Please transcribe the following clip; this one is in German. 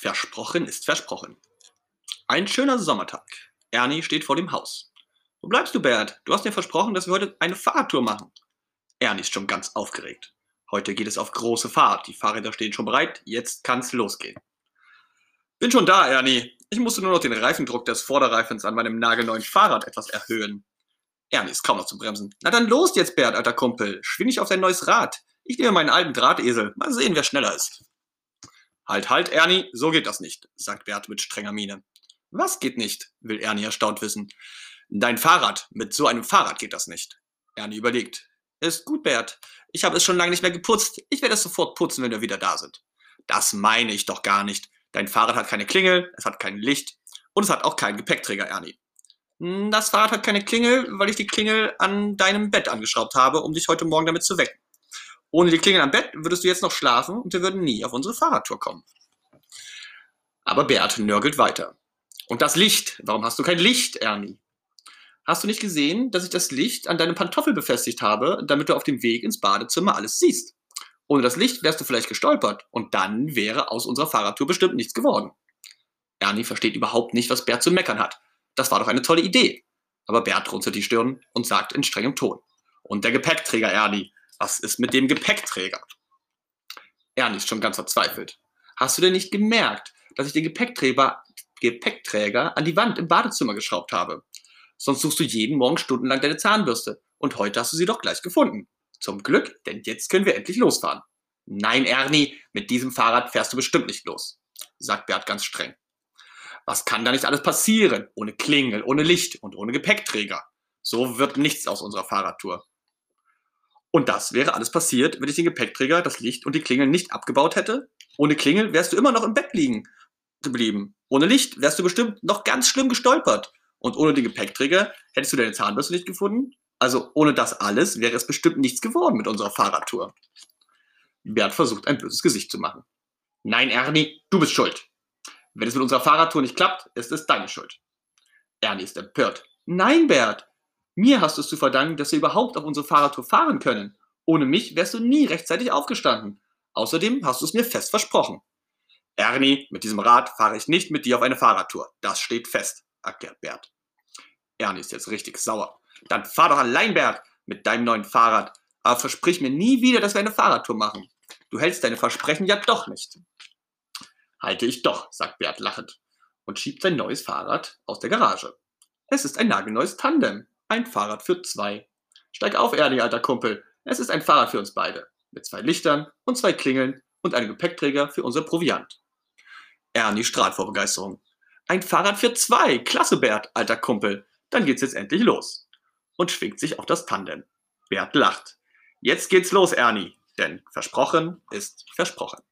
Versprochen ist versprochen. Ein schöner Sommertag. Ernie steht vor dem Haus. Wo bleibst du, Bert? Du hast mir versprochen, dass wir heute eine Fahrradtour machen. Ernie ist schon ganz aufgeregt. Heute geht es auf große Fahrt. Die Fahrräder stehen schon bereit. Jetzt kann's losgehen. Bin schon da, Ernie. Ich musste nur noch den Reifendruck des Vorderreifens an meinem nagelneuen Fahrrad etwas erhöhen. Ernie ist kaum noch zu bremsen. Na dann los jetzt, Bert, alter Kumpel. Schwing dich auf dein neues Rad. Ich nehme meinen alten Drahtesel. Mal sehen, wer schneller ist. Halt, halt, Ernie, so geht das nicht, sagt Bert mit strenger Miene. Was geht nicht? will Ernie erstaunt wissen. Dein Fahrrad. Mit so einem Fahrrad geht das nicht. Ernie überlegt. Ist gut, Bert. Ich habe es schon lange nicht mehr geputzt. Ich werde es sofort putzen, wenn wir wieder da sind. Das meine ich doch gar nicht. Dein Fahrrad hat keine Klingel, es hat kein Licht und es hat auch keinen Gepäckträger, Ernie. Hm, das Fahrrad hat keine Klingel, weil ich die Klingel an deinem Bett angeschraubt habe, um dich heute Morgen damit zu wecken. Ohne die Klingel am Bett würdest du jetzt noch schlafen und wir würden nie auf unsere Fahrradtour kommen. Aber Bert nörgelt weiter. Und das Licht. Warum hast du kein Licht, Ernie? Hast du nicht gesehen, dass ich das Licht an deinem Pantoffel befestigt habe, damit du auf dem Weg ins Badezimmer alles siehst? Ohne das Licht wärst du vielleicht gestolpert und dann wäre aus unserer Fahrradtour bestimmt nichts geworden. Ernie versteht überhaupt nicht, was Bert zu meckern hat. Das war doch eine tolle Idee. Aber Bert runzelt die Stirn und sagt in strengem Ton. Und der Gepäckträger, Ernie. Was ist mit dem Gepäckträger? Ernie ist schon ganz verzweifelt. Hast du denn nicht gemerkt, dass ich den Gepäckträger, Gepäckträger an die Wand im Badezimmer geschraubt habe? Sonst suchst du jeden Morgen stundenlang deine Zahnbürste. Und heute hast du sie doch gleich gefunden. Zum Glück, denn jetzt können wir endlich losfahren. Nein, Ernie, mit diesem Fahrrad fährst du bestimmt nicht los, sagt Bert ganz streng. Was kann da nicht alles passieren? Ohne Klingel, ohne Licht und ohne Gepäckträger. So wird nichts aus unserer Fahrradtour. Und das wäre alles passiert, wenn ich den Gepäckträger, das Licht und die Klingel nicht abgebaut hätte. Ohne Klingel wärst du immer noch im Bett liegen geblieben. Ohne Licht wärst du bestimmt noch ganz schlimm gestolpert. Und ohne den Gepäckträger hättest du deine Zahnbürste nicht gefunden. Also ohne das alles wäre es bestimmt nichts geworden mit unserer Fahrradtour. Bert versucht ein böses Gesicht zu machen. Nein, Ernie, du bist schuld. Wenn es mit unserer Fahrradtour nicht klappt, ist es deine Schuld. Ernie ist empört. Nein, Bert, mir hast du es zu verdanken, dass wir überhaupt auf unsere Fahrradtour fahren können. Ohne mich wärst du nie rechtzeitig aufgestanden. Außerdem hast du es mir fest versprochen. Ernie, mit diesem Rad fahre ich nicht mit dir auf eine Fahrradtour. Das steht fest, erklärt Bert. Ernie ist jetzt richtig sauer. Dann fahr doch allein, Bert, mit deinem neuen Fahrrad. Aber versprich mir nie wieder, dass wir eine Fahrradtour machen. Du hältst deine Versprechen ja doch nicht. Halte ich doch, sagt Bert lachend und schiebt sein neues Fahrrad aus der Garage. Es ist ein nagelneues Tandem. Ein Fahrrad für zwei. Steig auf, Ernie, alter Kumpel. Es ist ein Fahrrad für uns beide. Mit zwei Lichtern und zwei Klingeln und einem Gepäckträger für unser Proviant. Ernie strahlt vor Begeisterung. Ein Fahrrad für zwei. Klasse, Bert, alter Kumpel. Dann geht's jetzt endlich los. Und schwingt sich auf das Tandem. Bert lacht. Jetzt geht's los, Ernie. Denn versprochen ist versprochen.